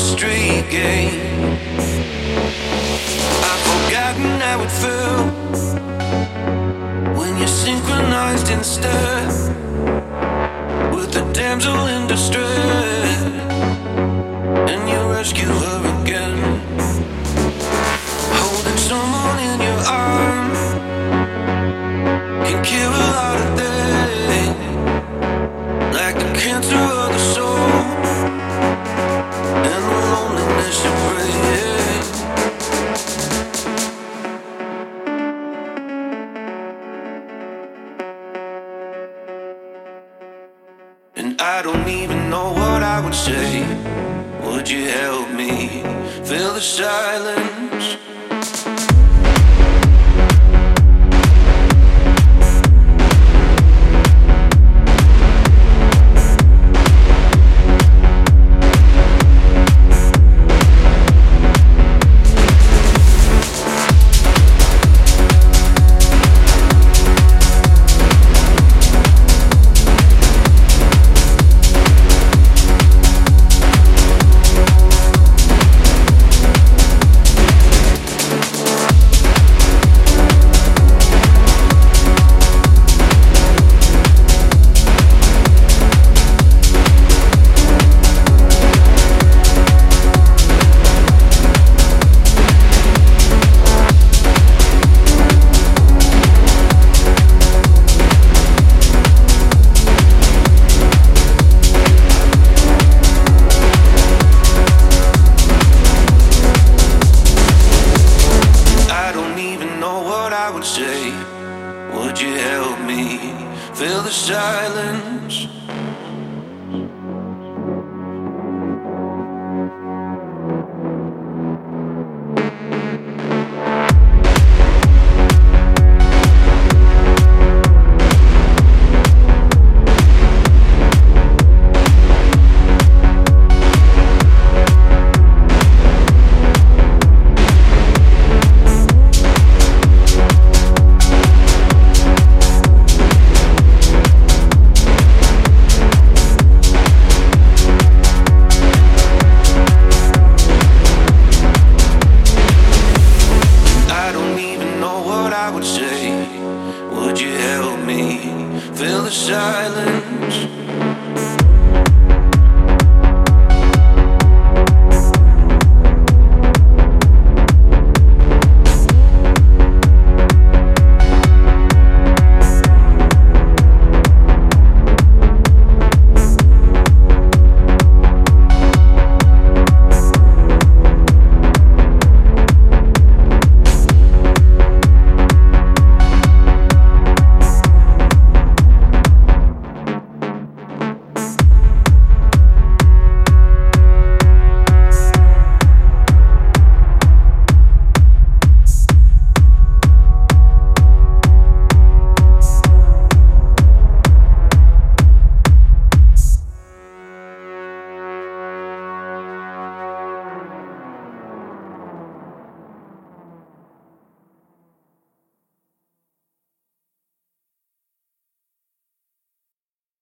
street game. I've forgotten how it felt when you're synchronized instead with the damsel in distress. I don't even know what I would say. Would you help me fill the silence? Fill the silence.